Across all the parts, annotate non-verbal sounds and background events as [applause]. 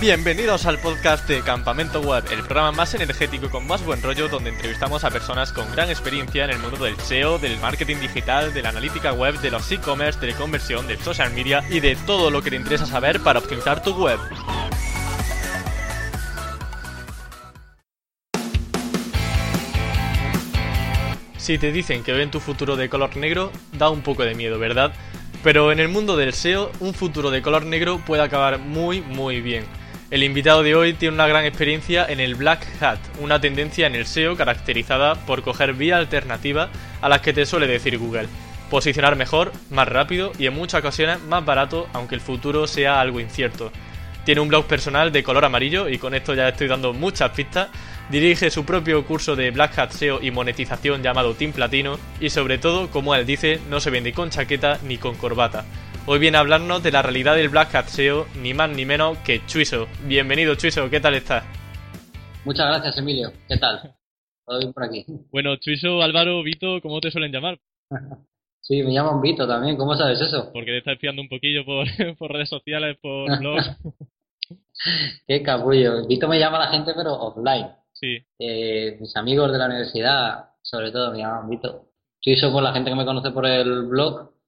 Bienvenidos al podcast de Campamento Web, el programa más energético con más buen rollo donde entrevistamos a personas con gran experiencia en el mundo del SEO, del marketing digital, de la analítica web, de los e-commerce, de la conversión, del social media y de todo lo que te interesa saber para optimizar tu web. Si te dicen que ven tu futuro de color negro, da un poco de miedo, ¿verdad? Pero en el mundo del SEO, un futuro de color negro puede acabar muy, muy bien. El invitado de hoy tiene una gran experiencia en el Black Hat, una tendencia en el SEO caracterizada por coger vía alternativa a las que te suele decir Google. Posicionar mejor, más rápido y en muchas ocasiones más barato, aunque el futuro sea algo incierto. Tiene un blog personal de color amarillo y con esto ya estoy dando muchas pistas. Dirige su propio curso de Black Hat SEO y monetización llamado Team Platino y sobre todo, como él dice, no se vende con chaqueta ni con corbata. Hoy viene a hablarnos de la realidad del Black Hat SEO, ni más ni menos que Chuiso. Bienvenido Chuiso, ¿qué tal estás? Muchas gracias Emilio, ¿qué tal? Todo bien por aquí. Bueno, Chuiso, Álvaro, Vito, ¿cómo te suelen llamar? [laughs] sí, me llaman Vito también, ¿cómo sabes eso? Porque te estás espiando un poquillo por, [laughs] por redes sociales, por [laughs] blogs. Qué capullo. Vito me llama la gente, pero offline. Sí. Eh, mis amigos de la universidad, sobre todo, me llaman Vito. Chuiso por la gente que me conoce por el blog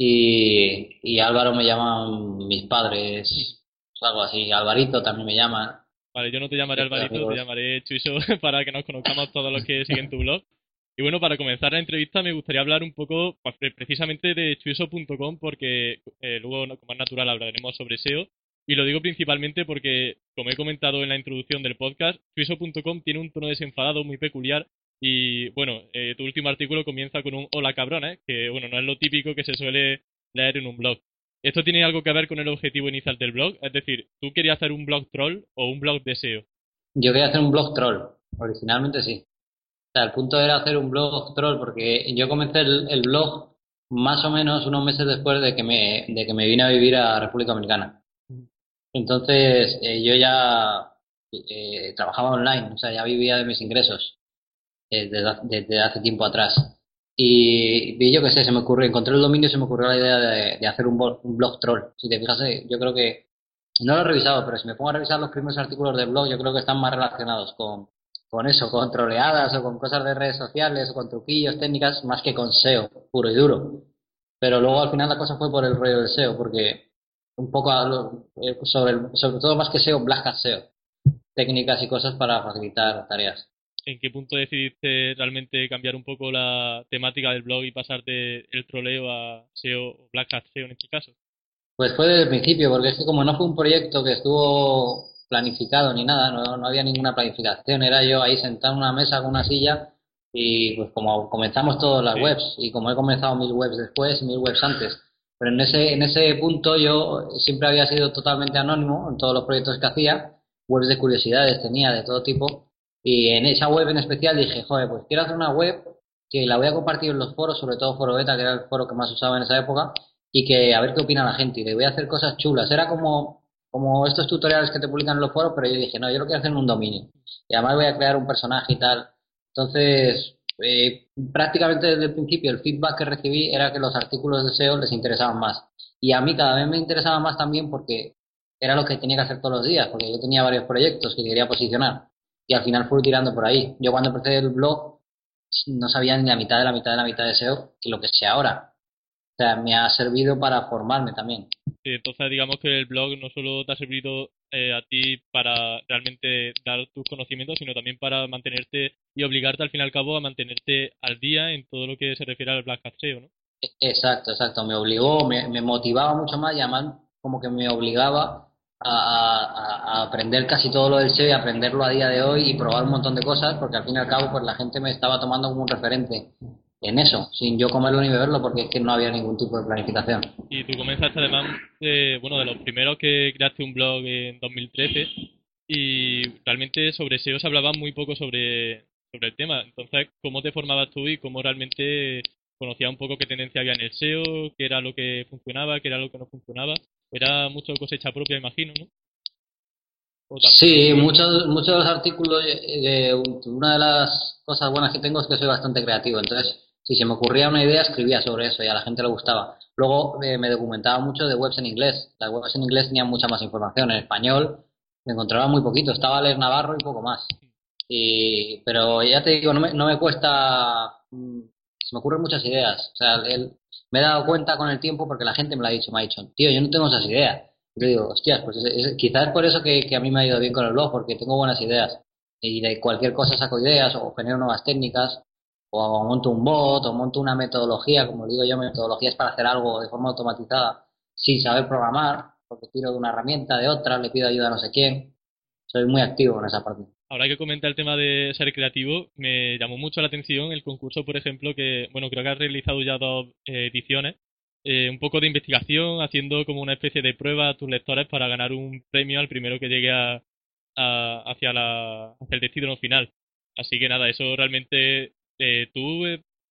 y, y Álvaro me llaman mis padres, algo así. Alvarito también me llama. Vale, yo no te llamaré Alvarito, te llamaré Chuiso [laughs] para que nos conozcamos todos los que [laughs] siguen tu blog. Y bueno, para comenzar la entrevista me gustaría hablar un poco pues, precisamente de chuiso.com porque eh, luego, como es natural, hablaremos sobre SEO. Y lo digo principalmente porque, como he comentado en la introducción del podcast, chuiso.com tiene un tono desenfadado muy peculiar y bueno, eh, tu último artículo comienza con un hola cabrones, que bueno, no es lo típico que se suele leer en un blog. ¿Esto tiene algo que ver con el objetivo inicial del blog? Es decir, ¿tú querías hacer un blog troll o un blog de SEO? Yo quería hacer un blog troll, originalmente sí. O sea, el punto era hacer un blog troll porque yo comencé el, blog más o menos unos meses después de que me, de que me vine a vivir a República Dominicana. Entonces, eh, yo ya eh, trabajaba online, o sea, ya vivía de mis ingresos. Eh, desde, hace tiempo atrás. Y, yo qué sé, se me ocurrió, encontré el dominio y se me ocurrió la idea de, hacer un blog, un blog troll. Si te fijas, eh, yo creo que, no lo he revisado, pero si me pongo a revisar los primeros artículos del blog, yo creo que están más relacionados con, con eso, con troleadas o con cosas de redes sociales o con truquillos, técnicas, más que con SEO, puro y duro. Pero luego al final la cosa fue por el rollo del SEO, porque un poco eh, sobre, sobre todo más que SEO, Black SEO, técnicas y cosas para facilitar tareas. ¿En qué punto decidiste realmente cambiar un poco la temática del blog y pasar de el troleo a SEO o Black Hat SEO en este caso? Pues fue desde el principio, porque es que como no fue un proyecto que estuvo planificado ni nada, no, había ninguna planificación, era yo ahí sentado en una mesa con una silla y pues como comenzamos todas las webs y como he comenzado mil webs después y mil webs antes, pero en ese, en ese punto yo siempre había sido totalmente anónimo en todos los proyectos que hacía, webs de curiosidades tenía de todo tipo y en esa web en especial dije, joder, pues quiero hacer una web que la voy a compartir en los foros, sobre todo Foro Beta, que era el foro que más usaba en esa época, y que a ver qué opina la gente. Y le voy a hacer cosas chulas. Era como, como estos tutoriales que te publican en los foros, pero yo dije, no, yo lo quiero hacer en un dominio. Y además voy a crear un personaje y tal. Entonces, eh, prácticamente desde el principio el feedback que recibí era que los artículos de SEO les interesaban más. Y a mí cada vez me interesaba más también porque era lo que tenía que hacer todos los días, porque yo tenía varios proyectos que quería posicionar y al final fui tirando por ahí. Yo cuando empecé el blog no sabía ni la mitad de la mitad de la mitad de SEO que lo que sé ahora. O sea, me ha servido para formarme también. Sí, entonces digamos que el blog no solo te ha servido eh, a ti para realmente dar tus conocimientos, sino también para mantenerte y obligarte al fin y al cabo a mantenerte al día en todo lo que se refiere al Black Hat SEO, ¿no? Exacto, exacto. Me obligó, me, me motivaba mucho más y además como que me obligaba a, aprender casi todo lo del SEO y aprenderlo a día de hoy y probar un montón de cosas, porque al fin y al cabo pues la gente me estaba tomando como un referente en eso, sin yo comerlo ni beberlo, porque es que no había ningún tipo de planificación. Y tú comenzaste además, bueno, de los primeros que creaste un blog en 2013 y realmente sobre SEO se hablaba muy poco sobre, sobre el tema. Entonces, ¿cómo te formabas tú y cómo realmente conocías un poco qué tendencia había en el SEO, qué era lo que funcionaba, qué era lo que no funcionaba? Era mucho cosecha propia, imagino, ¿no? Sí, muchos, muchos de los artículos, eh, una de las cosas buenas que tengo es que soy bastante creativo, entonces si se me ocurría una idea escribía sobre eso y a la gente le gustaba. Luego eh, me documentaba mucho de webs en inglés, las webs en inglés tenían mucha más información, en español me encontraba muy poquito. Estaba Les Navarro y poco más. Y, pero ya te digo, no me, no me cuesta. mm, Se me ocurren muchas ideas. O sea, el- me he dado cuenta con el tiempo porque la gente me lo ha dicho. Me ha dicho, tío, yo no tengo esas ideas. Yo digo, hostias, pues es- es- quizás es por eso que, que a mí me ha ido bien con el blog, porque tengo buenas ideas. Y de cualquier cosa saco ideas o genero nuevas técnicas o monto un bot o monto una metodología, como digo yo, metodologías para hacer algo de forma automatizada sin saber programar, porque tiro de una herramienta, de otra, le pido ayuda a no sé quién. Soy muy activo en esa parte. Ahora que comenta el tema de ser creativo, me llamó mucho la atención el concurso, por ejemplo, que, bueno, creo que has realizado ya dos eh, ediciones, eh, un poco de investigación, haciendo como una especie de prueba a tus lectores para ganar un premio al primero que llegue a, hacia, la, hacia el destino final. Así que nada, eso realmente, eh, tú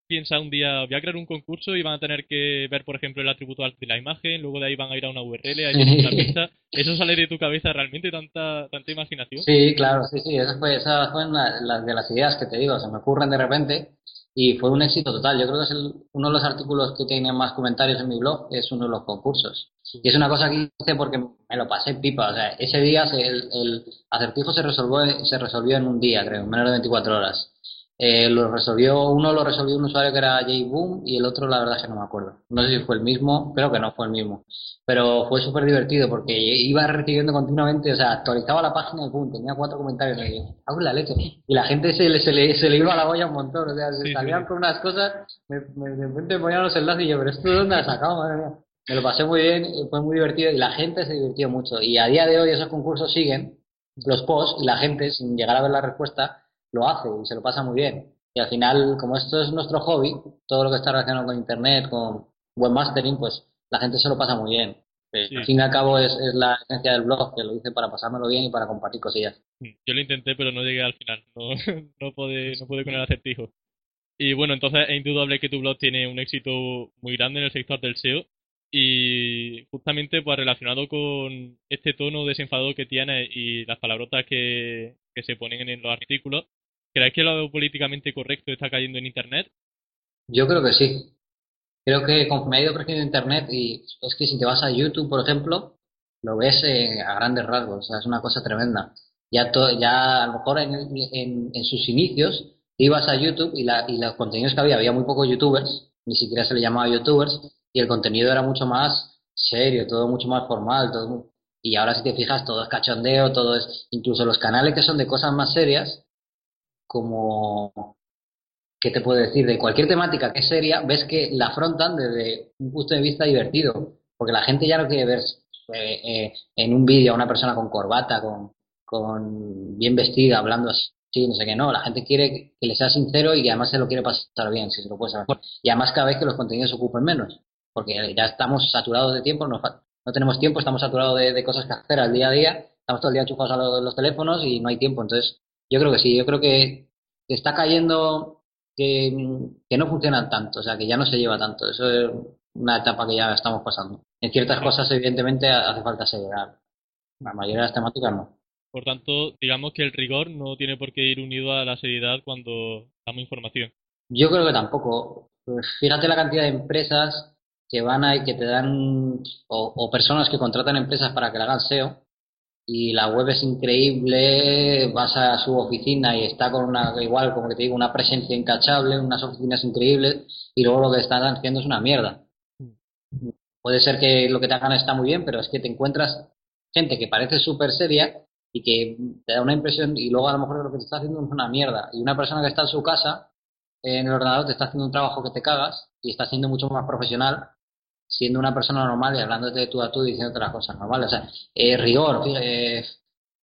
piensas un día, voy a crear un concurso y van a tener que ver, por ejemplo, el atributo alt de la imagen, luego de ahí van a ir a una URL, ahí viene una [laughs] pista. ¿Eso sale de tu cabeza realmente tanta, tanta imaginación? Sí, claro, sí, sí, esa fue, esa fue una la- de las ideas que te digo, se me ocurren de repente y fue un éxito total. Yo creo que es el- uno de los artículos que tiene más comentarios en mi blog, es uno de los concursos. Y es una cosa que hice porque me lo pasé pipa, o sea, ese día se- el, el acertijo se resolvió, se resolvió en un día, creo, en menos de 24 horas. Eh, lo resolvió, uno lo resolvió un usuario que era Jay Boom y el otro la verdad es que no me acuerdo. No sé si fue el mismo, creo que no fue el mismo. Pero fue súper divertido porque iba recibiendo continuamente, o sea, actualizaba la página y pum, tenía cuatro comentarios y hago la leche. Y la gente se le, se le, se le iba a la olla un montón, o sea, se Sí, salían sí. con unas cosas, me, me- de repente me ponían los enlaces y yo, pero esto de dónde has sacado, madre mía. Me lo pasé muy bien, y fue muy divertido y la gente se divirtió mucho. Y a día de hoy esos concursos siguen, los posts, y la gente, sin llegar a ver la respuesta, lo hace y se lo pasa muy bien. Y al final, como esto es nuestro hobby, todo lo que está relacionado con internet, con webmastering, pues la gente se lo pasa muy bien. Eh, Sí. Al fin y al cabo es, es la esencia del blog, que lo hice para pasármelo bien y para compartir cosillas. Yo lo intenté, pero no llegué al final. No, [laughs] no pude, no pude con el acertijo. Y bueno, entonces es indudable que tu blog tiene un éxito muy grande en el sector del SEO. Y justamente pues relacionado con este tono desenfadado que tiene y las palabrotas que, que se ponen en los artículos, ¿crees que lo políticamente correcto está cayendo en internet? Yo creo que sí. Creo que conforme ha ido creciendo Internet, y es que si te vas a YouTube, por ejemplo, lo ves eh, a grandes rasgos, o sea, es una cosa tremenda. Ya, to- ya a lo mejor en, en, en sus inicios ibas a YouTube y, la, y los contenidos que había, había muy pocos youtubers, ni siquiera se le llamaba youtubers, y el contenido era mucho más serio, todo mucho más formal, todo y ahora si te fijas todo es cachondeo, todo es, incluso los canales que son de cosas más serias, como ¿qué te puedo decir? De cualquier temática que es seria, ves que la afrontan desde un punto de vista divertido, porque la gente ya no quiere ver eh, eh, en un vídeo a una persona con corbata, con, con bien vestida, hablando así, no sé qué, no, la gente quiere que le sea sincero y que además se lo quiere pasar bien, si se lo puede saber. Y además cada vez que los contenidos se ocupen menos, porque ya estamos saturados de tiempo, no, no tenemos tiempo, estamos saturados de, de cosas que hacer al día a día, estamos todo el día enchufados a los, los teléfonos y no hay tiempo, entonces yo creo que sí, yo creo que está cayendo que, que no funcionan tanto, o sea, que ya no se lleva tanto. Eso es una etapa que ya estamos pasando. En ciertas cosas, evidentemente, hace falta acelerar. La mayoría de las temáticas no. Por tanto, digamos que el rigor no tiene por qué ir unido a la seriedad cuando damos información. Yo creo que tampoco. Pues fíjate la cantidad de empresas que van ahí, que te dan, o, o personas que contratan empresas para que le hagan SEO, y la web es increíble, vas a su oficina y está con una, igual como que te digo, una presencia incachable, unas oficinas increíbles, y luego lo que están haciendo es una mierda. Puede ser que lo que te hagan está muy bien, pero es que te encuentras gente que parece súper seria y que te da una impresión y luego a lo mejor lo que te está haciendo es una mierda. Y una persona que está en su casa, en el ordenador, te está haciendo un trabajo que te cagas y está siendo mucho más profesional siendo una persona normal y hablándote de tú a tú diciéndote las cosas normales. O sea, eh, rigor. eh,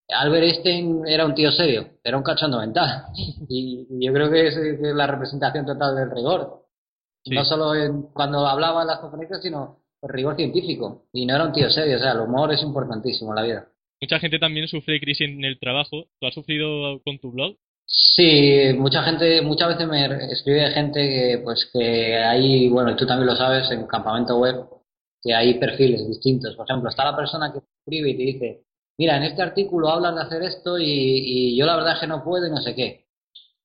Albert Einstein era un tío serio, era un cachondo mental. [laughs] Y, y yo creo que es, es la representación total del rigor. Sí. No solo en- cuando hablaba en las conferencias, sino el rigor científico. Y no era un tío serio, o sea, el humor es importantísimo en la vida. Mucha gente también sufre crisis en el trabajo. ¿Tú has sufrido con tu blog? Sí, mucha gente, muchas veces me escribe gente que, pues, que hay, bueno, tú también lo sabes, en campamento web, que hay perfiles distintos. Por ejemplo, está la persona que escribe y te dice, mira, en este artículo hablas de hacer esto y, y yo la verdad es que no puedo y no sé qué.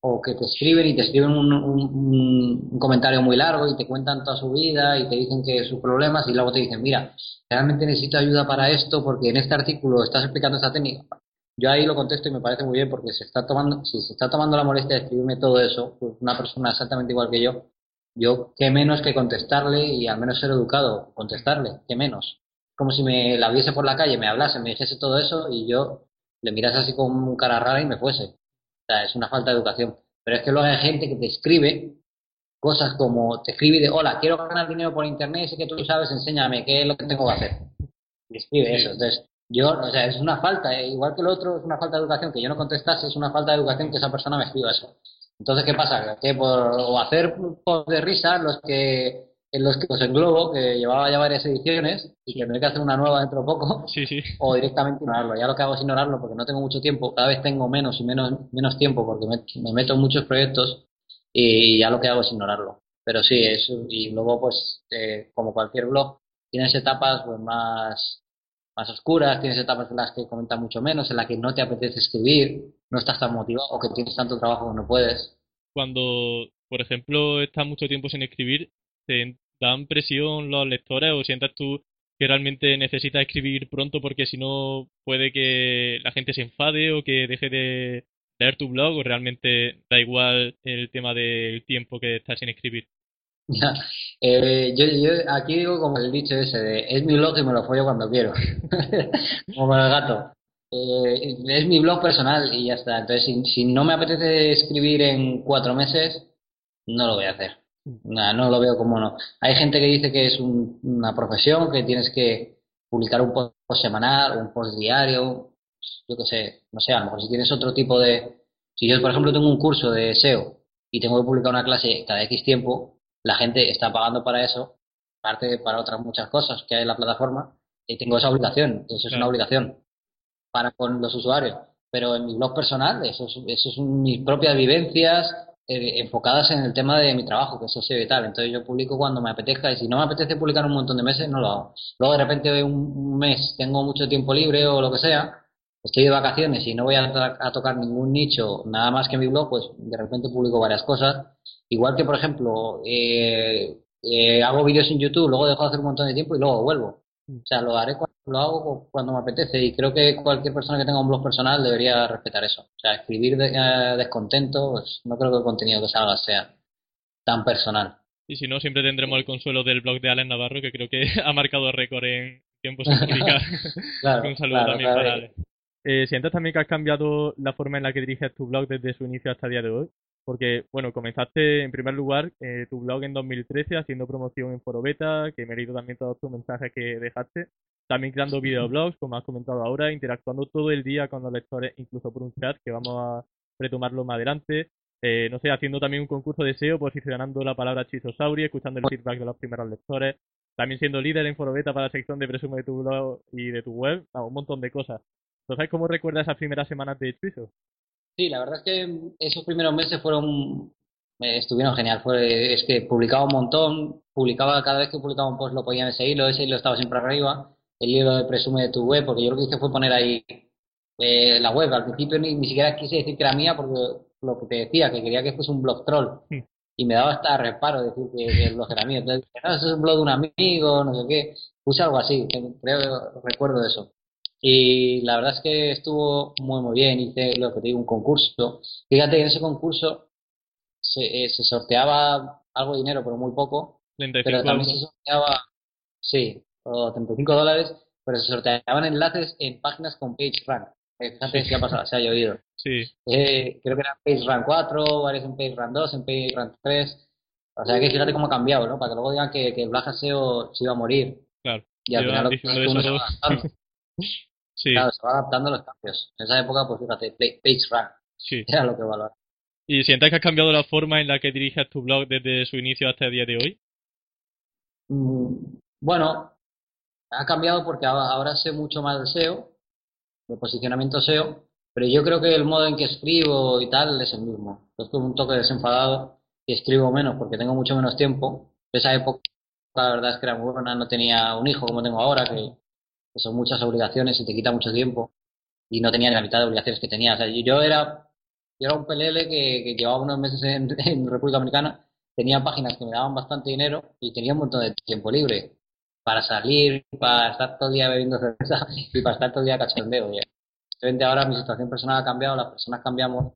O que te escriben y te escriben un- un- un comentario muy largo y te cuentan toda su vida y te dicen que sus problemas y luego te dicen, mira, realmente necesito ayuda para esto porque en este artículo estás explicando esta técnica. Yo ahí lo contesto y me parece muy bien porque se está tomando, si se está tomando la molestia de escribirme todo eso, pues una persona exactamente igual que yo, yo qué menos que contestarle y al menos ser educado, contestarle, qué menos. Como si me la viese por la calle, me hablase, me dijese todo eso y yo le mirase así con un cara rara y me fuese. O sea, es una falta de educación. Pero es que luego hay gente que te escribe cosas como, te escribe de, hola, quiero ganar dinero por internet, sé que tú sabes, enséñame qué es lo que tengo que hacer. Y escribe eso. Entonces, yo, o sea, es una falta, eh, igual que el otro, es una falta de educación que yo no contestase, es una falta de educación que esa persona me escriba eso. Entonces, ¿qué pasa? Que por o hacer post de risa los que en los que los englobo, que llevaba ya varias ediciones y que me hay que hacer una nueva dentro de poco, sí, sí. o directamente ignorarlo. Ya lo que hago es ignorarlo porque no tengo mucho tiempo, cada vez tengo menos y menos, menos tiempo porque me, me meto en muchos proyectos y ya lo que hago es ignorarlo. Pero sí, eso, y luego pues eh, como cualquier blog, tienes etapas pues más más oscuras, tienes etapas en las que comentas mucho menos, en las que no te apetece escribir, no estás tan motivado o que tienes tanto trabajo que no puedes. Cuando, por ejemplo, estás mucho tiempo sin escribir, ¿te dan presión los lectores o sientas tú que realmente necesitas escribir pronto porque si no puede que la gente se enfade o que deje de leer tu blog o realmente da igual el tema del tiempo que estás sin escribir? Ya. Eh, yo, aquí digo como el dicho ese de es mi blog y me lo follo cuando quiero. [laughs] como el gato. Eh, es mi blog personal y ya está. Entonces, si, si, no me apetece escribir en cuatro meses, no lo voy a hacer. Nah, no lo veo como no. Hay gente que dice que es un, una profesión, que tienes que publicar un post semanal, un post diario, yo qué sé, no sé, a lo mejor si tienes otro tipo de... Si yo, por ejemplo, tengo un curso de SEO y tengo que publicar una clase cada X tiempo, la gente está pagando para eso, aparte para otras muchas cosas que hay en la plataforma, y tengo esa obligación, eso es una obligación para con los usuarios. Pero en mi blog personal, eso, es, eso mis propias vivencias eh, enfocadas en el tema de mi trabajo, que eso SEO y tal. Entonces yo publico cuando me apetezca y si no me apetece publicar un montón de meses, no lo hago. Luego de repente un mes tengo mucho tiempo libre o lo que sea, estoy de vacaciones y no voy a, a, tocar ningún nicho nada más que mi blog, pues de repente publico varias cosas. Igual que, por ejemplo, eh, eh, hago vídeos en YouTube, luego dejo de hacer un montón de tiempo y luego vuelvo. O sea, lo haré cuando lo hago cuando me apetece y creo que cualquier persona que tenga un blog personal debería respetar eso. O sea, escribir de, eh, descontento, pues no creo que el contenido que salga sea tan personal. Y si no, siempre tendremos el consuelo del blog de Alex Navarro, que creo que [laughs] ha marcado récord en tiempo sin [laughs] publicar. claro, [laughs] un saludo claro, también claro. para. Eh, ¿Sientes también que has cambiado la forma en la que diriges tu blog desde su inicio hasta el día de hoy? Porque, bueno, comenzaste en primer lugar eh, tu blog en 2013 haciendo promoción en Foro Beta, que me he leído también todos tus mensajes que dejaste. También creando videoblogs, como has comentado ahora, interactuando todo el día con los lectores, incluso por un chat, que vamos a retomarlo más adelante. Eh, no sé, haciendo también un concurso de SEO, posicionando la palabra Chisosauri, escuchando el feedback de los primeros lectores. También siendo líder en Foro Beta para la sección de presumo de tu blog y de tu web. Un montón de cosas. Entonces, ¿cómo recuerdas esas primeras semanas de Chiso? Sí, la verdad es que esos primeros meses fueron eh, estuvieron genial. Fue, es que publicaba un montón, publicaba cada vez que publicaba un post lo podían seguirlo, ese hilo estaba siempre arriba, el hilo de presume de tu web, porque yo lo que hice fue poner ahí eh, la web. Al principio ni, ni, siquiera quise decir que era mía porque lo que te decía, que quería que fuese un blog troll. Sí. Y me daba hasta reparo decir que, que el blog era mío. Entonces no, eso es un blog de un amigo, no sé qué. Puse algo así, creo, recuerdo eso. Y la verdad es que estuvo muy, muy bien. Hice lo que te digo, un concurso. Fíjate que en ese concurso se, eh, se sorteaba algo de dinero, pero muy poco. 35 pero también se sorteaba, sí, o 35 dólares, pero se sorteaban enlaces en páginas con PageRank. Fíjate Sí. qué ha pasado, se ha llovido. Sí, Eh, creo que era PageRank 4, varios en PageRank 2, en PageRank 3. O sea que fíjate cómo ha cambiado, ¿no? Para que luego digan que, que el Black SEO se iba a morir. claro. Y al final lo que uno se va. Sí, Claro, se va adaptando a los cambios. En esa época, pues fíjate, sí. era lo que valoraba. ¿Y sientes que has cambiado la forma en la que diriges tu blog desde su inicio hasta el día de hoy? Mm, Bueno, ha cambiado porque ahora sé mucho más de SEO, de posicionamiento SEO, pero yo creo que el modo en que escribo y tal es el mismo. Es como un toque desenfadado y escribo menos porque tengo mucho menos tiempo. Esa época, la verdad es que era muy buena, no tenía un hijo como tengo ahora, que, son muchas obligaciones y te quita mucho tiempo, y no tenía ni la mitad de obligaciones que tenía. O sea, yo, era, yo era un pelele que, llevaba unos meses [laughs] en, República Dominicana, tenía páginas que me daban bastante dinero y tenía un montón de tiempo libre para salir, para estar todo el día bebiendo cerveza [laughs] y para estar todo el día cachondeo. Evidentemente ahora mi situación personal ha cambiado, las personas cambiamos,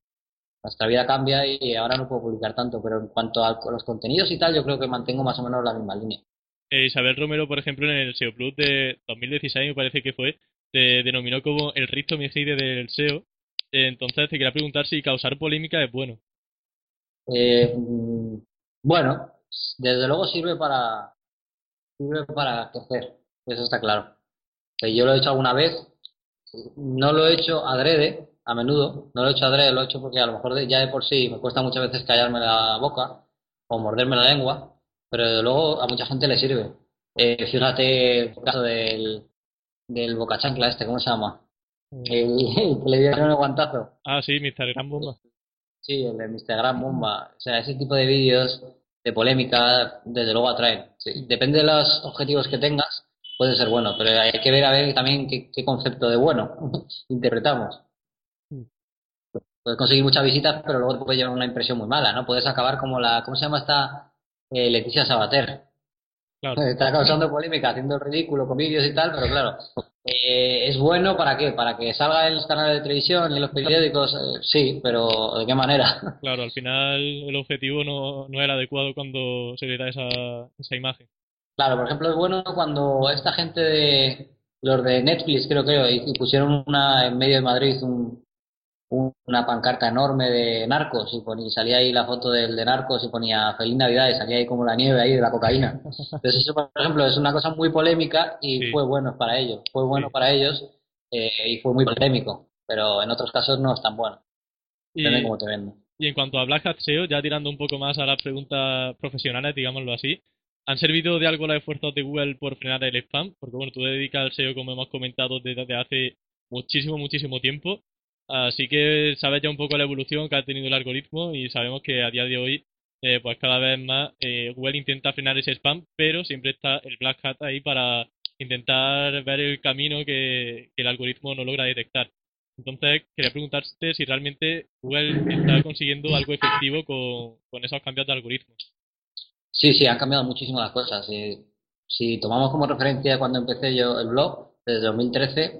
nuestra vida cambia y ahora no puedo publicar tanto, pero en cuanto a los contenidos y tal, yo creo que mantengo más o menos la misma línea. Eh, Isabel Romero, por ejemplo, en el SEO Plus de 2016, me parece que fue, te denominó como el Risto Mejide del SEO. Eh, entonces, te quería preguntar si causar polémica es bueno. Eh, mm, bueno, desde luego sirve para sirve para crecer, eso está claro. yo lo he hecho alguna vez, no lo he hecho adrede, a menudo, no lo he hecho adrede, lo he hecho porque a lo mejor ya de por sí me cuesta muchas veces callarme la boca o morderme la lengua, pero desde luego a mucha gente le sirve. Eh, fíjate el caso del, del Boca Chancla este, ¿cómo se llama? Mm. El, que le dieron el guantazo. Ah, sí, Mr. Gran Bomba. Sí, el de Mr. Gran Bomba. O sea, ese tipo de vídeos de polémica, desde luego atraen. Depende de los objetivos que tengas, puede ser bueno, pero hay que ver a ver también qué, qué concepto de bueno [laughs] interpretamos. Mm. Puedes conseguir muchas visitas, pero luego te puede llevar una impresión muy mala, ¿no? Puedes acabar como la, ¿cómo se llama esta eh, Leticia Sabater. Está causando polémica, haciendo el ridículo con vídeos y tal, pero claro, eh, ¿es bueno para qué? ¿Para que salga en los canales de televisión y en los periódicos? Eh, sí, pero ¿de qué manera? [laughs] Claro, al final el objetivo no, no era adecuado cuando se le da esa, esa imagen. Claro, por ejemplo, es bueno cuando esta gente de los de Netflix, creo que, y pusieron una en medio de Madrid un, una pancarta enorme de narcos y, ponía, salía ahí la foto del de narcos y ponía feliz navidad y salía ahí como la nieve ahí de la cocaína. Entonces eso, por ejemplo, es una cosa muy polémica y fue bueno para ellos, fue bueno para ellos eh, y fue muy polémico, pero en otros casos no es tan bueno. Depende cómo te venden. Y en cuanto a Black Hat SEO, ya tirando un poco más a las preguntas profesionales, digámoslo así, ¿han servido de algo los esfuerzos de Google por frenar el spam? Porque bueno, tú dedicas al SEO, como hemos comentado, desde hace muchísimo, muchísimo tiempo. Así que sabes ya un poco la evolución que ha tenido el algoritmo y sabemos que a día de hoy, eh, pues cada vez más eh, Google intenta frenar ese spam, pero siempre está el Black Hat ahí para intentar ver el camino que, el algoritmo no logra detectar. Entonces, quería preguntarte si realmente Google está consiguiendo algo efectivo con, con esos cambios de algoritmos. Sí, sí, han cambiado muchísimo las cosas. si tomamos como referencia cuando empecé yo el blog, desde 2013,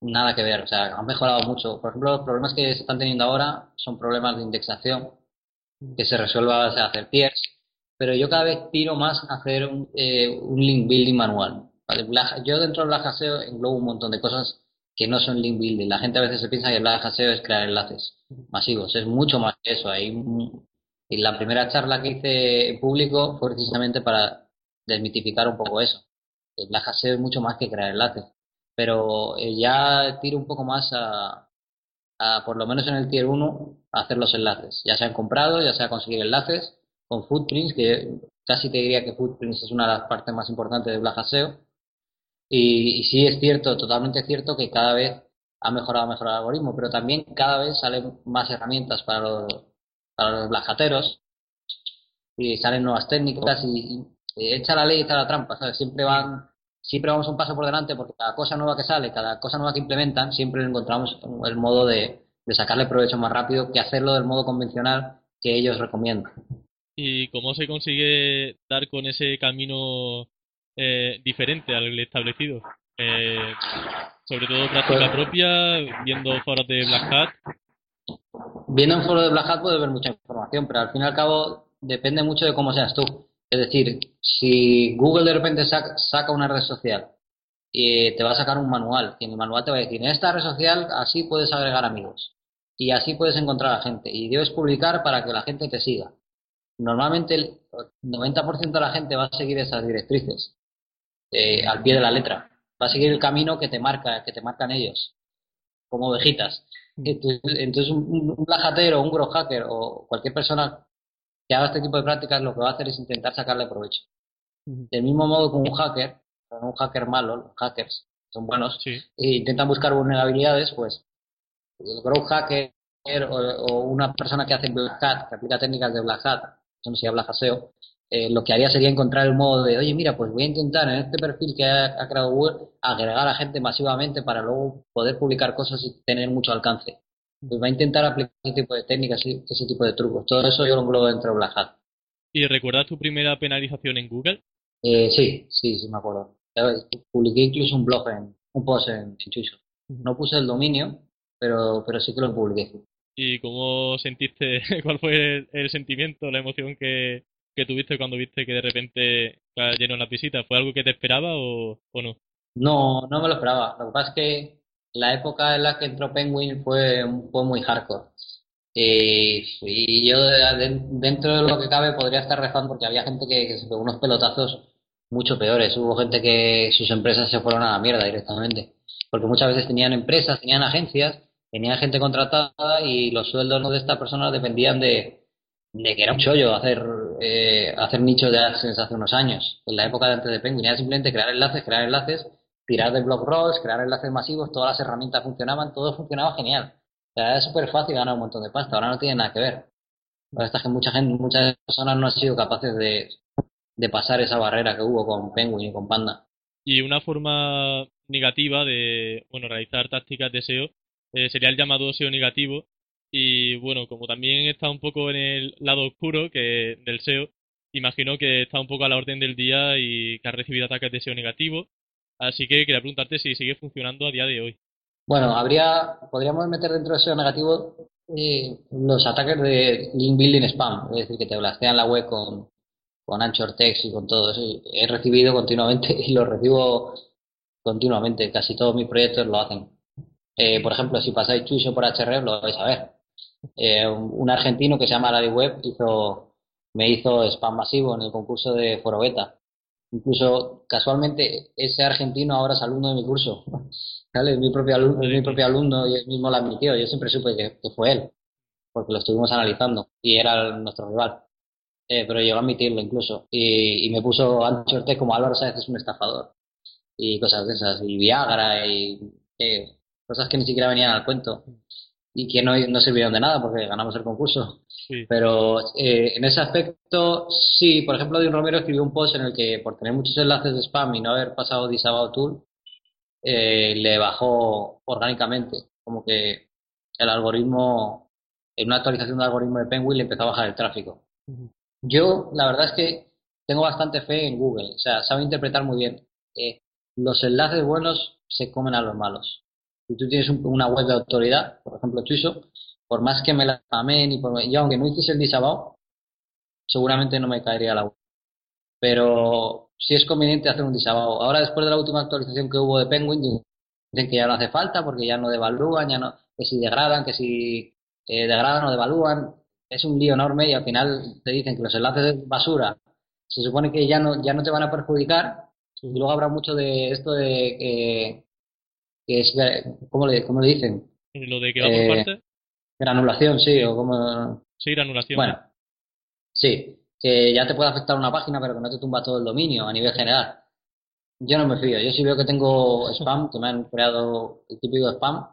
nada que ver, o sea, han mejorado mucho. Por ejemplo, los problemas que se están teniendo ahora son problemas de indexación que se resuelva a hacer tiers, pero yo cada vez tiro más a hacer un, eh, un link building manual. Yo dentro del Black englobo un montón de cosas que no son link building. La gente a veces se piensa que Black es crear enlaces masivos, es mucho más que eso. Y la primera charla que hice en público fue precisamente para desmitificar un poco eso. El Black es mucho más que crear enlaces pero eh, ya tiro un poco más a, por lo menos en el tier 1, a hacer los enlaces. Ya se han comprado, ya sea conseguir enlaces con Footprints, que casi te diría que Footprints es una de las partes más importantes de Black Y, y, sí es cierto, totalmente cierto que cada vez ha mejorado, mejorado el algoritmo, pero también cada vez salen más herramientas para los, para los blajateros y salen nuevas técnicas y, y echa la ley echa la trampa, ¿sabes? Siempre van siempre vamos un paso por delante porque cada cosa nueva que sale, cada cosa nueva que implementan, siempre encontramos el modo de, sacarle provecho más rápido que hacerlo del modo convencional que ellos recomiendan. ¿Y cómo se consigue dar con ese camino eh, diferente al establecido? Eh, sobre todo práctica pues propia, viendo foros de Black Hat. Viendo un foro de Black Hat puedes ver mucha información, pero al fin y al cabo depende mucho de cómo seas tú. Es decir, si Google de repente saca, una red social y te va a sacar un manual, y en el manual te va a decir, en esta red social así puedes agregar amigos y así puedes encontrar a gente y debes publicar para que la gente te siga. Normalmente el 90% de la gente va a seguir esas directrices eh, al pie de la letra. Va a seguir el camino que te marca, que te marcan ellos, como ovejitas. Mm. Entonces, un, un plajatero, un grow hacker o cualquier persona que haga este tipo de prácticas lo que va a hacer es intentar sacarle provecho. Del mismo modo que un hacker, un hacker malo, los hackers son buenos, e intentan buscar vulnerabilidades, pues el growth hacker o, una persona que hace Black Hat, que aplica técnicas de Black Hat, eso no se llama haseo, eh, lo que haría sería encontrar el modo de, oye, mira, pues voy a intentar en este perfil que ha, creado Google agregar a gente masivamente para luego poder publicar cosas y tener mucho alcance va a intentar aplicar ese tipo de técnicas, ese tipo de trucos. Todo eso yo lo englobo dentro de Black Hat. ¿Y recuerdas tu primera penalización en Google? Eh, sí, sí, sí me acuerdo. Publiqué incluso un blog, en, un post en, Chucho. No puse el dominio, pero, pero sí que lo publiqué. ¿Y cómo sentiste, [laughs] cuál fue el, sentimiento, la emoción que, que, tuviste cuando viste que de repente lleno las visitas? ¿Fue algo que te esperaba o, o no? No, no me lo esperaba. Lo que pasa es que la época en la que entró Penguin fue, muy hardcore. Eh, y yo dentro de lo que cabe podría estar rezando porque había gente que, se pegó unos pelotazos mucho peores. Hubo gente que sus empresas se fueron a la mierda directamente. Porque muchas veces tenían empresas, tenían agencias, tenían gente contratada y los sueldos de esta persona dependían de, de que era un chollo hacer, eh, hacer nichos de AdSense hace unos años. En la época de antes de Penguin era simplemente crear enlaces, crear enlaces, tirar de blog rolls, crear enlaces masivos, todas las herramientas funcionaban, todo funcionaba genial. O sea, era súper fácil ganar un montón de pasta, ahora no tiene nada que ver. que mucha gente, muchas personas no han sido capaces de, de pasar esa barrera que hubo con Penguin y con Panda. Y una forma negativa de bueno realizar tácticas de SEO eh, sería el llamado SEO negativo. Y bueno, como también está un poco en el lado oscuro que del SEO, imagino que está un poco a la orden del día y que ha recibido ataques de SEO negativo. Así que quería preguntarte si sigue funcionando a día de hoy. Bueno, habría, podríamos meter dentro de SEO negativo eh, los ataques de link building spam, es decir, que te blastean la web con, con Anchor Text y con todo. He recibido continuamente [laughs] y lo recibo continuamente, casi todos mis proyectos lo hacen. Eh, por ejemplo, si pasáis Chuiso por HRF, lo vais a ver. Eh, un, argentino que se llama Larry Web hizo, me hizo spam masivo en el concurso de Foro Beta. Incluso, casualmente, ese argentino ahora es alumno de mi curso. [laughs] Es mi propio alumno, mi propio alumno y él mismo lo admitió. Yo siempre supe que, fue él, porque lo estuvimos analizando y era nuestro rival. Eh, pero llegó a admitirlo incluso. Y, me puso Anchor como Álvaro Sáez es un estafador. Y cosas de esas. Y Viagra y cosas que ni siquiera venían al cuento y que no, no sirvieron de nada porque ganamos el concurso. Pero eh, en ese aspecto, sí, por ejemplo, Dean Romero escribió un post en el que por tener muchos enlaces de spam y no haber pasado Disavow Tool, eh, le bajó orgánicamente, como que el algoritmo, en una actualización del algoritmo de Penguin le empezó a bajar el tráfico. Yo, la verdad es que tengo bastante fe en Google, o sea, sabe interpretar muy bien. Eh, los enlaces buenos se comen a los malos. Si tú tienes una web de autoridad, por ejemplo Chuiso, por más que me la amen y por, yo aunque no hiciese el disabao, seguramente no me caería la web. Pero sí es conveniente hacer un disabao. Ahora después de la última actualización que hubo de Penguin, dicen que ya no hace falta porque ya no devalúan, ya no, que si degradan, que si eh, degradan o devalúan, es un lío enorme y al final te dicen que los enlaces de basura se supone que ya no, ya no te van a perjudicar y luego habrá mucho de esto de que que es, ¿cómo le, cómo le dicen? ¿Lo de que va por eh, parte? Granulación, sí, o como... Sí, granulación. Bueno, sí, que ya te puede afectar una página, pero que no te tumba todo el dominio a nivel general. Yo no me fío, yo si veo que tengo spam, que me han creado el típico spam,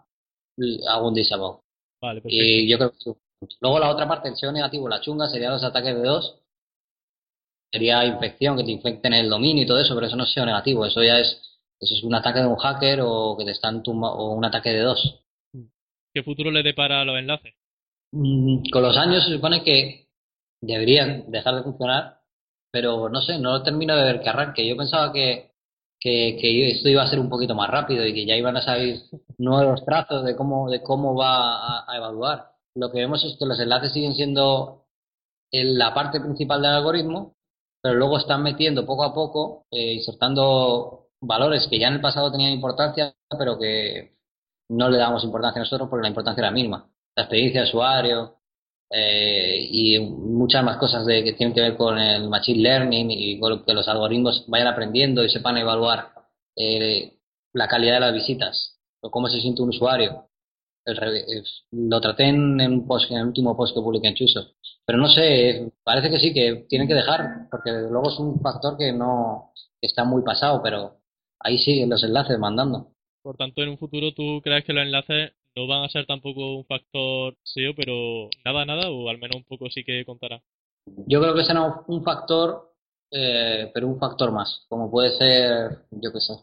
hago un disavow. Vale, perfecto. Y yo creo que Luego la otra parte, el SEO negativo, la chunga, serían los ataques de dos. Sería infección, que te infecten el dominio y todo eso, pero eso no es SEO negativo, eso ya es eso es un ataque de un hacker o que te están tumba o un ataque de dos. ¿Qué futuro le depara a los enlaces? Mm, con los años se supone que deberían dejar de funcionar, pero no sé, no lo termino de ver que arranque. Yo pensaba que, que, esto iba a ser un poquito más rápido y que ya iban a salir nuevos trazos de cómo, de cómo va a, evaluar. Lo que vemos es que los enlaces siguen siendo la parte principal del algoritmo, pero luego están metiendo poco a poco, eh, insertando valores que ya en el pasado tenían importancia, pero que no le damos importancia a nosotros porque la importancia era mínima. La experiencia de usuario eh, y muchas más cosas de, que tienen que ver con el machine learning y con que los algoritmos vayan aprendiendo y sepan evaluar eh, la calidad de las visitas o cómo se siente un usuario. lo traté en, un post, en el último post que publiqué en Chuso. Pero no sé, parece que sí, que tienen que dejar, porque luego es un factor que no que está muy pasado, pero ahí siguen los enlaces mandando. Por tanto, en un futuro tú crees que los enlaces no van a ser tampoco un factor SEO, pero nada, nada, o al menos un poco sí que contará. Yo creo que será un factor, eh, pero un factor más, como puede ser, yo qué sé,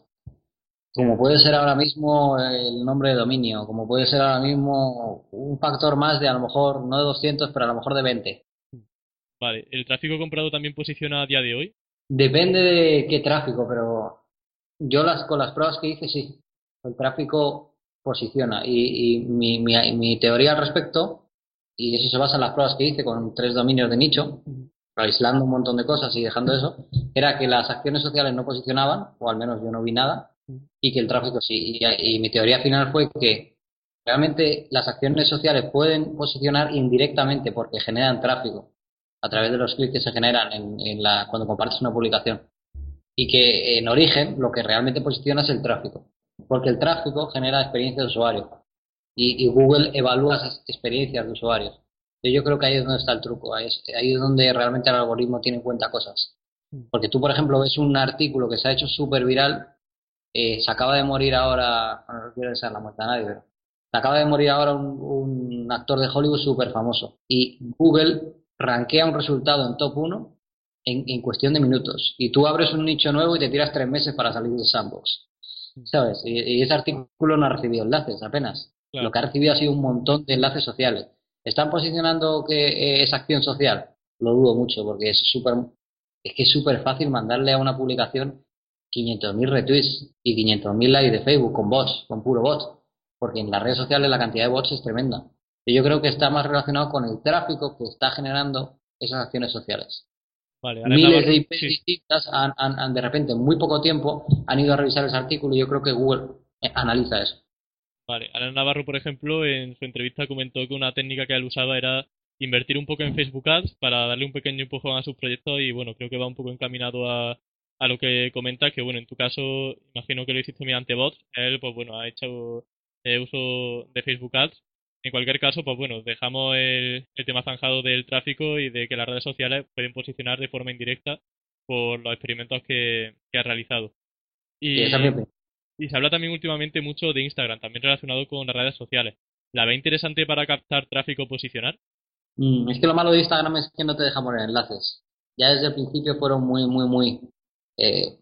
como puede ser ahora mismo el nombre de dominio, como puede ser ahora mismo un factor más de a lo mejor, no de 200, pero a lo mejor de 20. Vale, ¿el tráfico comprado también posiciona a día de hoy? Depende de qué tráfico, pero yo las, con las pruebas que hice, sí. El tráfico posiciona. Y, mi, mi, mi, teoría al respecto, y eso se basa en las pruebas que hice con tres dominios de nicho, aislando un montón de cosas y dejando eso, era que las acciones sociales no posicionaban, o al menos yo no vi nada, y que el tráfico sí. Y, mi teoría final fue que realmente las acciones sociales pueden posicionar indirectamente porque generan tráfico a través de los clics que se generan en, la, cuando compartes una publicación. Y que en origen lo que realmente posiciona es el tráfico. Porque el tráfico genera experiencias de usuario. Y, Google evalúa esas experiencias de usuarios. Yo creo que ahí es donde está el truco. Ahí es, ahí es donde realmente el algoritmo tiene en cuenta cosas. Porque tú, por ejemplo, ves un artículo que se ha hecho súper viral eh, se acaba de morir ahora, no quiero desear la muerte a nadie, pero se acaba de morir ahora un, actor de Hollywood súper famoso. Y Google rankea un resultado en top 1 en, cuestión de minutos. Y tú abres un nicho nuevo y te tiras tres meses para salir de sandbox. ¿Sabes? Y, ese artículo no ha recibido enlaces apenas. Lo que ha recibido ha sido un montón de enlaces sociales. ¿Están posicionando que eh, es acción social? Lo dudo mucho porque es súper es que es súper fácil mandarle a una publicación 500.000 retweets y 500.000 likes de Facebook con bots, con puro bots, porque en las redes sociales la cantidad de bots es tremenda. Y yo creo que está más relacionado con el tráfico que está generando esas acciones sociales. Miles de IPs distintas han, han, de repente en muy poco tiempo han ido a revisar ese artículo y yo creo que Google eh, analiza eso. Vale, Ana Navarro, por ejemplo, en su entrevista comentó que una técnica que él usaba era invertir un poco en Facebook Ads para darle un pequeño empujón a sus proyectos y bueno, creo que va un poco encaminado a, a lo que comentas, que bueno, en tu caso, imagino que lo hiciste mediante bots, él pues bueno, ha hecho eh, uso de Facebook Ads. En cualquier caso, pues bueno, dejamos el, tema zanjado del tráfico y de que las redes sociales pueden posicionar de forma indirecta por los experimentos que, que ha realizado. Y, y se habla también últimamente mucho de Instagram, también relacionado con las redes sociales. ¿La ve interesante para captar tráfico posicionar? Mm, es que lo malo de Instagram es que no te deja poner enlaces. Ya desde el principio fueron muy, muy, muy eh,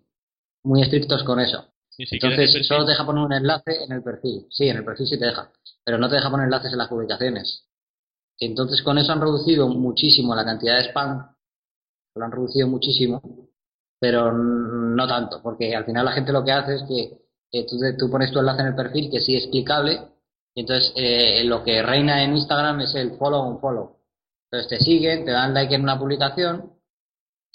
muy estrictos con eso. Entonces, solo te deja poner un enlace en el perfil. Sí, en el perfil sí te deja, pero no te deja poner enlaces en las publicaciones. Entonces, con eso han reducido muchísimo la cantidad de spam, lo han reducido muchísimo, pero no tanto, porque al final la gente lo que hace es que tú, pones tu enlace en el perfil, que sí es clicable, y entonces eh, lo que reina en Instagram es el follow un follow. Entonces te siguen, te dan like en una publicación,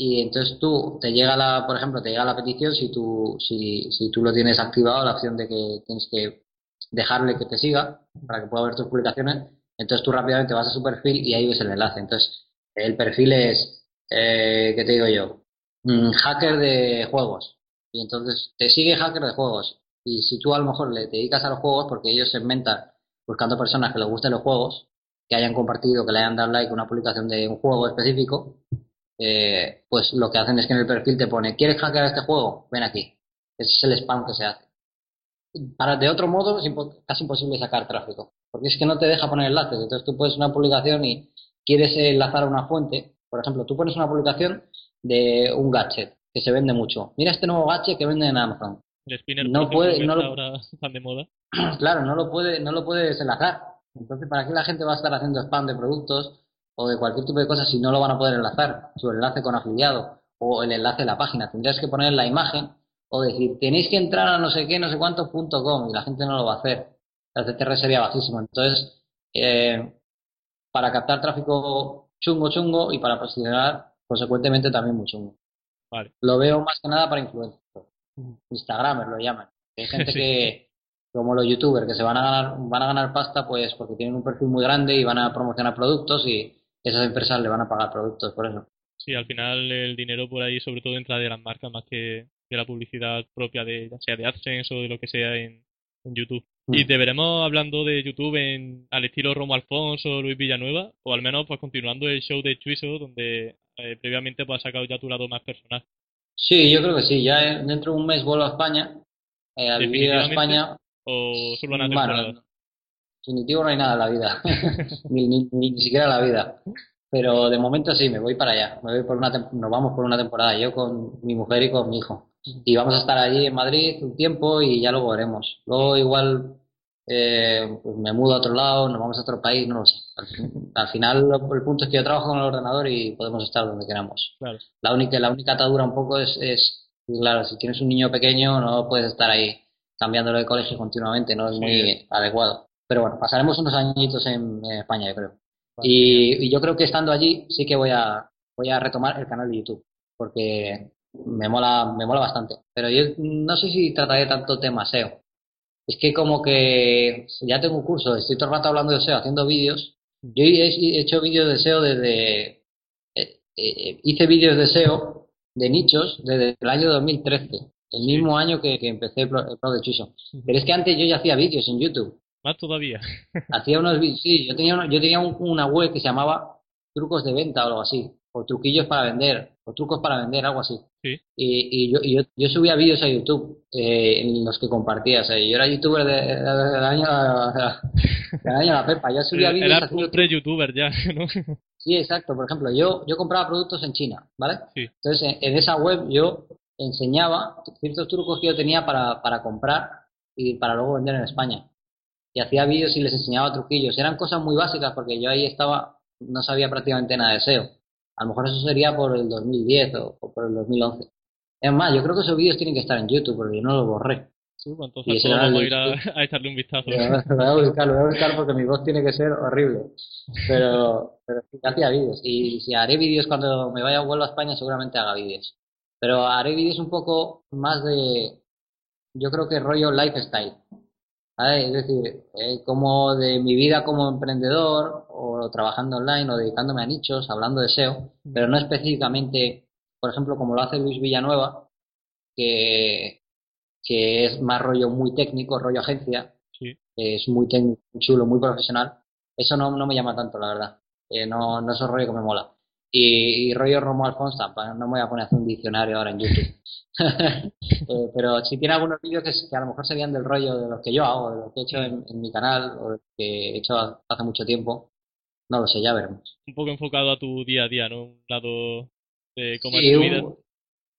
y entonces tú te llega la, por ejemplo, te llega la petición si tú, si, si tú lo tienes activado, la opción de que tienes que dejarle que te siga para que pueda ver tus publicaciones, entonces tú rápidamente vas a su perfil y ahí ves el enlace. Entonces, el perfil es, eh, ¿qué te digo yo? Mm, hacker de juegos. Y entonces te sigue hacker de juegos. Y si tú a lo mejor le dedicas a los juegos, porque ellos se inventan buscando personas que les gusten los juegos, que hayan compartido, que le hayan dado like una publicación de un juego específico, eh, pues lo que hacen es que en el perfil te pone, ¿quieres hackear este juego? Ven aquí. Ese es el spam que se hace. Para, de otro modo, es casi imposible sacar tráfico, porque es que no te deja poner enlaces. Entonces tú puedes una publicación y quieres enlazar a una fuente. Por ejemplo, tú pones una publicación de un gadget que se vende mucho. Mira este nuevo gadget que vende en Amazon. no puede, no lo, [laughs] de moda. [clears throat] Claro, no lo puede, no lo puedes enlazar. Entonces, ¿para qué la gente va a estar haciendo spam de productos o de cualquier tipo de cosas si no lo van a poder enlazar, su enlace con afiliado o el enlace de la página. Tendrías que poner la imagen o decir, tenéis que entrar a no sé qué, no sé cuánto punto com y la gente no lo va a hacer. El CTR sería bajísimo. Entonces, eh, para captar tráfico chungo, chungo y para posicionar, consecuentemente, también muy chungo. Lo veo más que nada para influencers. Instagramers lo llaman. Hay [laughs] gente que, como los youtubers, que se van a ganar, van a ganar pasta pues porque tienen un perfil muy grande y van a promocionar productos y esas empresas le van a pagar productos por eso. Sí, al final el dinero por ahí sobre todo entra de las marcas más que de la publicidad propia de ya sea de AdSense o de lo que sea en, YouTube. Mm. Y te veremos hablando de YouTube en, al estilo Romo Alfonso o Luis Villanueva, o al menos pues continuando el show de Chuiso, donde eh, previamente pues has sacado ya tu lado más personal. Sí, yo creo que sí. Ya dentro de un mes vuelvo a España, eh, a vivir a España. ¿O solo una temporada? Definitivo no hay nada en la vida, [laughs] ni, ni, ni, siquiera la vida. Pero de momento sí, me voy para allá. Me voy por una nos vamos por una temporada, yo con mi mujer y con mi hijo. Y vamos a estar allí en Madrid un tiempo y ya luego veremos. Luego igual eh, pues me mudo a otro lado, nos vamos a otro país, no lo sé. Al, final el punto es que yo trabajo con el ordenador y podemos estar donde queramos. La única la única atadura un poco es, es, claro, si tienes un niño pequeño no puedes estar ahí cambiándolo de colegio continuamente, no es muy adecuado. Pero bueno, pasaremos unos añitos en, España, yo creo. Y, yo creo que estando allí sí que voy a, voy a retomar el canal de YouTube, porque me mola, me mola bastante. Pero yo no sé si trataré tanto tema SEO. Es que como que ya tengo un curso, estoy todo el rato hablando de SEO, haciendo vídeos. Yo he hecho vídeos de SEO desde... Eh, eh, hice vídeos de SEO de nichos desde el año 2013, el mismo año que, empecé el Pro, de Chuso. Pero es que antes yo ya hacía vídeos en YouTube. Más todavía. [laughs] hacía unos vídeos, sí, yo tenía, yo tenía una web que se llamaba Trucos de Venta o algo así, o Truquillos para Vender, o Trucos para Vender, algo así. Y, y, yo, yo, yo, subía vídeos a YouTube eh, en los que compartía. O sea, yo era youtuber del año, de año la Pepa. Yo subía vídeos. Era un pre-youtuber ya, [laughs] ¿no? Sí, exacto. Por ejemplo, yo, yo compraba productos en China, ¿vale? Entonces, en, esa web yo enseñaba ciertos trucos que yo tenía para, para comprar y para luego vender en España. Y hacía vídeos y les enseñaba truquillos. Eran cosas muy básicas porque yo ahí estaba, no sabía prácticamente nada de SEO. A lo mejor eso sería por el 2010 o, por el 2011. Es más, yo creo que esos vídeos tienen que estar en YouTube porque yo no los borré. Sí, pues entonces vamos a ir [laughs] a, echarle un vistazo. [laughs] Lo voy a buscar, lo voy a buscar porque mi voz tiene que ser horrible. Pero, pero sí, hacía vídeos. Y si haré vídeos cuando me vaya a vuelva a España, seguramente haga vídeos. Pero haré vídeos un poco más de, yo creo que rollo lifestyle. Es decir, eh, como de mi vida como emprendedor o trabajando online o dedicándome a nichos, hablando de SEO, pero no específicamente, por ejemplo, como lo hace Luis Villanueva, que, que es más rollo muy técnico, rollo agencia, es muy técnico, muy chulo, muy profesional. Eso no, no me llama tanto, la verdad. Eh, no, no es un rollo que me mola. Y, rollo Romo Alfonso, no me voy a poner a hacer un diccionario ahora en YouTube. [laughs] Eh, pero si tiene algunos vídeos que, a lo mejor serían del rollo de los que yo hago, de lo que he hecho en, mi canal o de que he hecho hace mucho tiempo, no lo sé, ya veremos. Un poco enfocado a tu día a día, ¿no? Un lado de cómo es tu vida.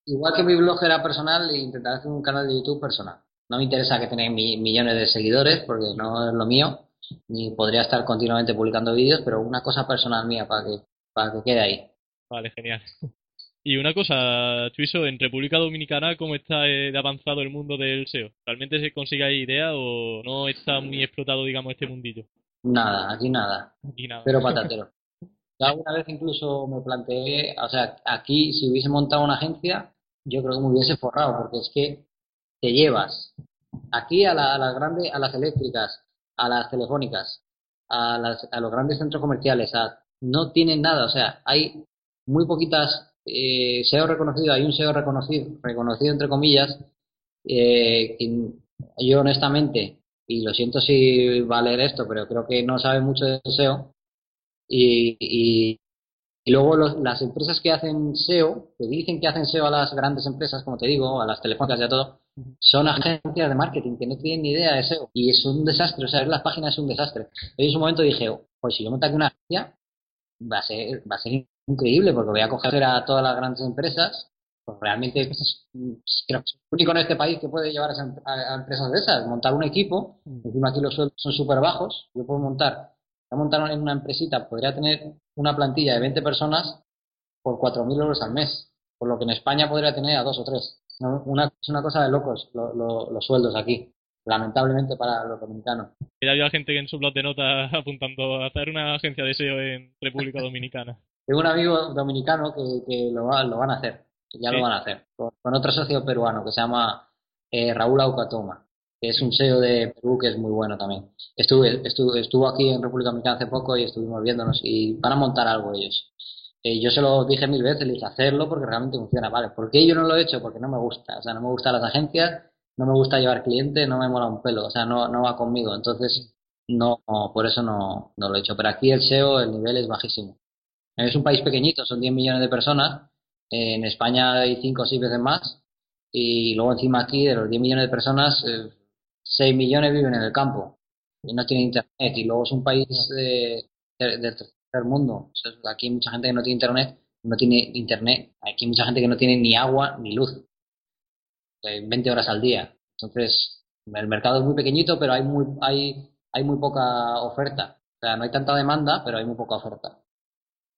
Igual que mi blog era personal, intentaré hacer un canal de YouTube personal. No me interesa que tenga millones de seguidores porque no es lo mío, ni podría estar continuamente publicando vídeos, pero una cosa personal mía para que para que quede ahí. Vale, genial. [laughs] Y una cosa, Chuiso, en República Dominicana, ¿cómo está eh, de avanzado el mundo del SEO? ¿Realmente se consigue ahí idea o no está muy explotado, digamos, este mundillo? Nada, aquí nada. Aquí nada. Pero [laughs] patatero. Yo alguna vez incluso me planteé, o sea, aquí si hubiese montado una agencia, yo creo que me hubiese forrado, porque es que te llevas aquí a, a las grandes, a las eléctricas, a las telefónicas, a, las, a los grandes centros comerciales, a no tienen nada, o sea, hay muy poquitas eh, SEO reconocido, hay un SEO reconocido, reconocido entre comillas, eh, yo honestamente, y lo siento si va a leer esto, pero creo que no sabe mucho de SEO, y, y, luego las empresas que hacen SEO, que dicen que hacen SEO a las grandes empresas, como te digo, a las telefónicas y a todo, son agencias de marketing que no tienen ni idea de SEO y es un desastre, o sea, las páginas es un desastre. Yo en su momento dije, pues si yo monto aquí una agencia, va a ser, va a ser increíble porque voy a coger a todas las grandes empresas. Pues realmente pues, creo que es único en este país que puede llevar a, empresas de esas, montar un equipo, mm. encima aquí los sueldos son súper bajos, yo puedo montar, voy a montar en una empresita, podría tener una plantilla de 20 personas por 4.000 euros al mes, por lo que en España podría tener a dos o tres. Una, es una cosa de locos los sueldos aquí lamentablemente para los dominicanos. Y había gente que en su blog de notas [laughs] apuntando a hacer una agencia de SEO en República Dominicana. [laughs] Tengo un amigo dominicano que, que lo, lo, van a hacer, ya lo van a hacer, con, otro socio peruano que se llama eh, Raúl Aucatoma, que es un SEO de Perú que es muy bueno también. Estuve, estuve, estuvo aquí en República Dominicana hace poco y estuvimos viéndonos y van a montar algo ellos. Eh, yo se lo dije mil veces, le dije hacerlo porque realmente funciona. Vale, ¿por qué yo no lo he hecho? Porque no me gusta. O sea, no me gustan las agencias no me gusta llevar cliente, no me mola un pelo, o sea, no, no va conmigo. Entonces, no, por eso no, no lo he hecho. Pero aquí el SEO, el nivel es bajísimo. Es un país pequeñito, son 10 millones de personas. En España hay 5 o 6 veces más. Y luego encima aquí, de los 10 millones de personas, 6 eh, millones viven en el campo y no tienen internet. Y luego es un país de, del tercer mundo. aquí hay mucha gente que no tiene internet, no tiene internet. Aquí hay mucha gente que no tiene ni agua ni luz. 20 horas al día. Entonces, el mercado es muy pequeñito, pero hay muy, hay, hay muy poca oferta. O sea, no hay tanta demanda, pero hay muy poca oferta.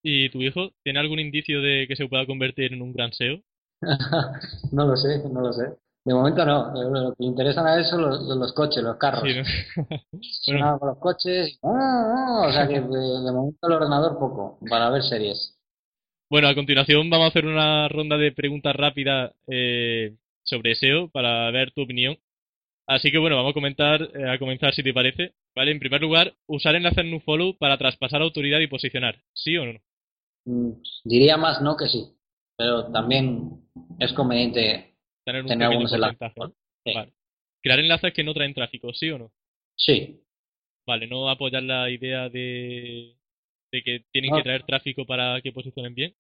¿Y tu hijo tiene algún indicio de que se pueda convertir en un gran SEO? [laughs] no lo sé, no lo sé. De momento no, lo que le interesan a eso los, los coches, los carros. Sí, ¿no? [laughs] con los coches, ¡ah, ah! o sea que de, momento el ordenador poco, para ver series. Bueno, a continuación vamos a hacer una ronda de preguntas rápidas eh, sobre SEO para ver tu opinión. Así que bueno, vamos a comentar, eh, a comenzar si te parece. Vale, en primer lugar, usar enlaces follow para traspasar autoridad y posicionar, ¿sí o no? Mm, diría más no que sí, pero también es conveniente tener, un algunos enlaces. Vale. Crear enlaces que no traen tráfico, ¿sí o no? Sí. Vale, no apoyar la idea de, de que tienen que traer tráfico para que posicionen bien.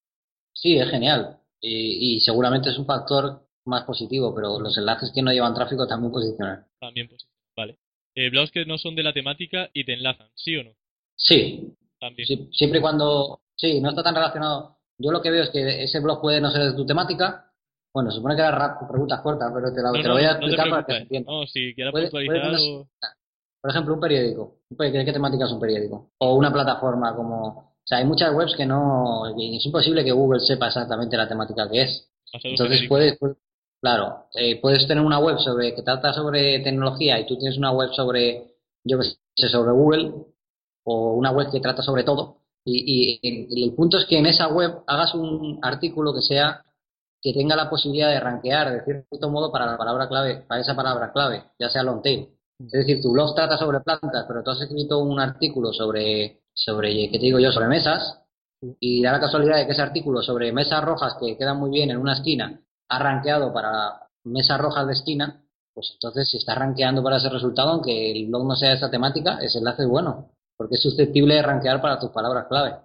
Sí, es genial. Y, y, seguramente es un factor más positivo, pero los enlaces que no llevan tráfico también posicionan. También posicionan, vale. Eh, blogs que no son de la temática y te enlazan, ¿sí o no? Sí. También. siempre y cuando. Sí, no está tan relacionado. Yo lo que veo es que ese blog puede no ser de tu temática. Bueno, supone que era preguntas cortas, pero te, la, lo voy a explicar para que se entienda. No, si quieres puntualizar o... Por ejemplo, un periódico. ¿Qué, ¿Qué temática es un periódico? O una plataforma como... O sea, hay muchas webs que no... Es imposible que Google sepa exactamente la temática que es. Entonces puedes, Claro, eh, puedes tener una web sobre que trata sobre tecnología y tú tienes una web sobre, yo qué sé, sobre Google o una web que trata sobre todo. Y, el punto es que en esa web hagas un artículo que sea que tenga la posibilidad de rankear de cierto modo para la palabra clave, para esa palabra clave, ya sea long tail. Es decir, tu blog trata sobre plantas, pero tú has escrito un artículo sobre, sobre, ¿qué te digo yo?, sobre mesas, y da la casualidad de que ese artículo sobre mesas rojas que quedan muy bien en una esquina ha rankeado para mesas rojas de esquina, pues entonces si está rankeando para ese resultado, aunque el blog no sea de esa temática, ese enlace es bueno, porque es susceptible de rankear para tus palabras clave.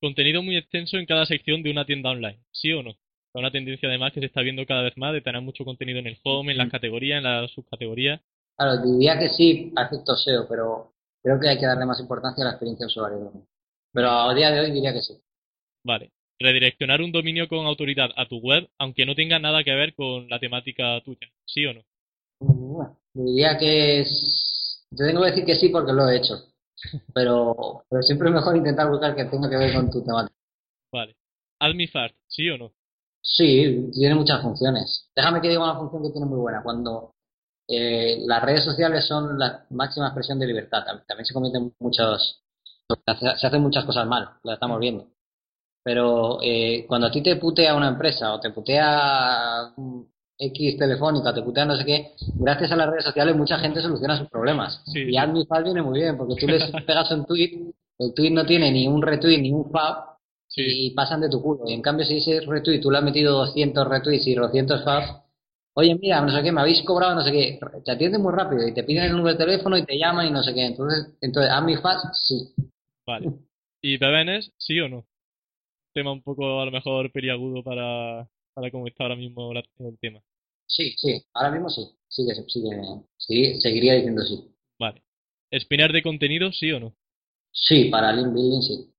Contenido muy extenso en cada sección de una tienda online, ¿sí o no? Una tendencia además que se está viendo cada vez más de tener mucho contenido en el home, en las categorías, en las subcategorías. Claro, diría que sí, acepto SEO, pero creo que hay que darle más importancia a la experiencia de usuario. Pero a día de hoy diría que sí. Vale redireccionar un dominio con autoridad a tu web, aunque no tenga nada que ver con la temática tuya, ¿sí o no? Bueno, diría que es... Te tengo que decir que sí porque lo he hecho, pero, pero siempre es mejor intentar buscar que tenga que ver con tu temática. Vale. Admifart, ¿sí o no? Sí, tiene muchas funciones. Déjame que diga una función que tiene muy buena. Cuando eh, las redes sociales son la máxima expresión de libertad, también se cometen muchos... Se hacen muchas cosas mal, lo estamos viendo. Pero eh, cuando a ti te putea una empresa o te putea X telefónica, te putea no sé qué, gracias a las redes sociales mucha gente soluciona sus problemas. Y AdminFab viene muy bien, porque tú les [laughs] pegas un tweet, el tweet no tiene ni un retweet ni un fab, y pasan de tu culo. Y en cambio, si ese retweet tú le has metido 200 retweets y 200 fabs, oye, mira, no sé qué, me habéis cobrado no sé qué, te atienden muy rápido y te piden el número de teléfono y te llaman y no sé qué. Entonces, entonces AdminFab, sí. Vale. ¿Y BBNs, sí o no? Tema un poco a lo mejor periagudo para, para cómo está ahora mismo el tema. Sí, sí, ahora mismo sí. Sigue, sigue, seguiría diciendo sí. Vale. ¿Espinar de contenido, sí o no? Sí, para link building sí.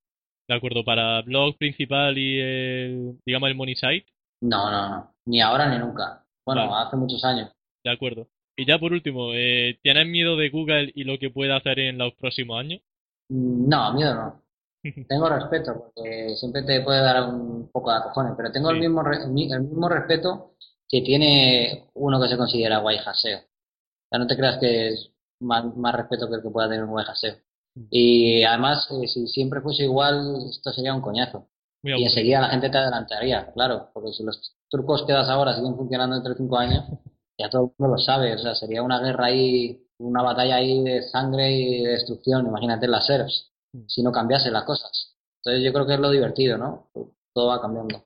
De acuerdo, para blog principal y el, digamos, el money site. No, no, no. Ni ahora ni nunca. Bueno, hace muchos años. De acuerdo. Y ya por último, eh, ¿tienes miedo de Google y lo que puede hacer en los próximos años? No, miedo no. [laughs] Tengo respeto, porque siempre te puede dar un poco de cojones, pero tengo el, mismo el mismo respeto que tiene uno que se considera guay haseo. O sea, no te creas que es más, respeto que el que pueda tener un guay haseo. Mm. Y además, eh, si siempre fuese igual, esto sería un coñazo. y enseguida la gente te adelantaría, claro, porque si los trucos que das ahora siguen funcionando entre cinco años, [laughs] ya todo el mundo lo sabe, o sea, sería una guerra ahí, una batalla ahí de sangre y de destrucción, imagínate las SERPs si no cambiase las cosas. Entonces yo creo que es lo divertido, ¿no? Todo va cambiando.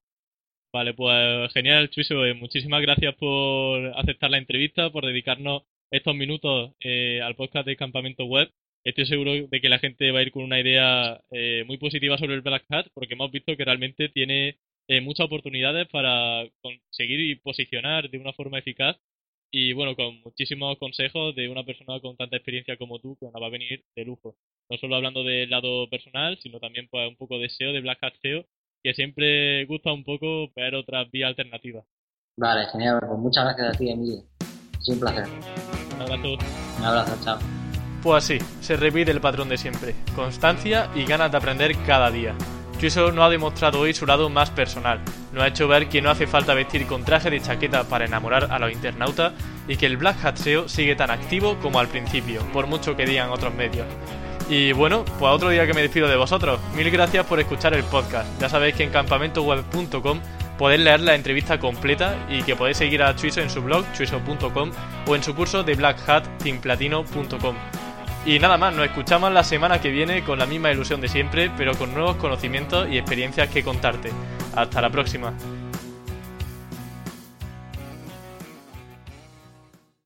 Vale, pues genial, Chuiso. Eh, muchísimas gracias por aceptar la entrevista, por dedicarnos estos minutos eh, al podcast de Campamento Web. Estoy seguro de que la gente va a ir con una idea eh, muy positiva sobre el Black Hat, porque hemos visto que realmente tiene muchas oportunidades para conseguir y posicionar de una forma eficaz y bueno, con muchísimos consejos de una persona con tanta experiencia como tú, que nos va a venir de lujo. No solo hablando del lado personal, sino también pues un poco de SEO, de Black Hat SEO, que siempre gusta un poco ver otras vías alternativas. Vale, genial. Pues muchas gracias a ti, Emilio. Es un placer. Un abrazo. Un abrazo, chao. Pues así, se repite el patrón de siempre. Constancia y ganas de aprender cada día. Chuiso nos ha demostrado hoy su lado más personal. Nos ha hecho ver que no hace falta vestir con traje de chaqueta para enamorar a los internautas y que el Black Hat SEO sigue tan activo como al principio, por mucho que digan otros medios. Y bueno, pues otro día que me despido de vosotros. Mil gracias por escuchar el podcast. Ya sabéis que en campamentoweb.com podéis leer la entrevista completa y que podéis seguir a Chuiso en su blog, chuiso.com, o en su curso de blackhatteamplatino.com. Y nada más, nos escuchamos la semana que viene con la misma ilusión de siempre, pero con nuevos conocimientos y experiencias que contarte. Hasta la próxima.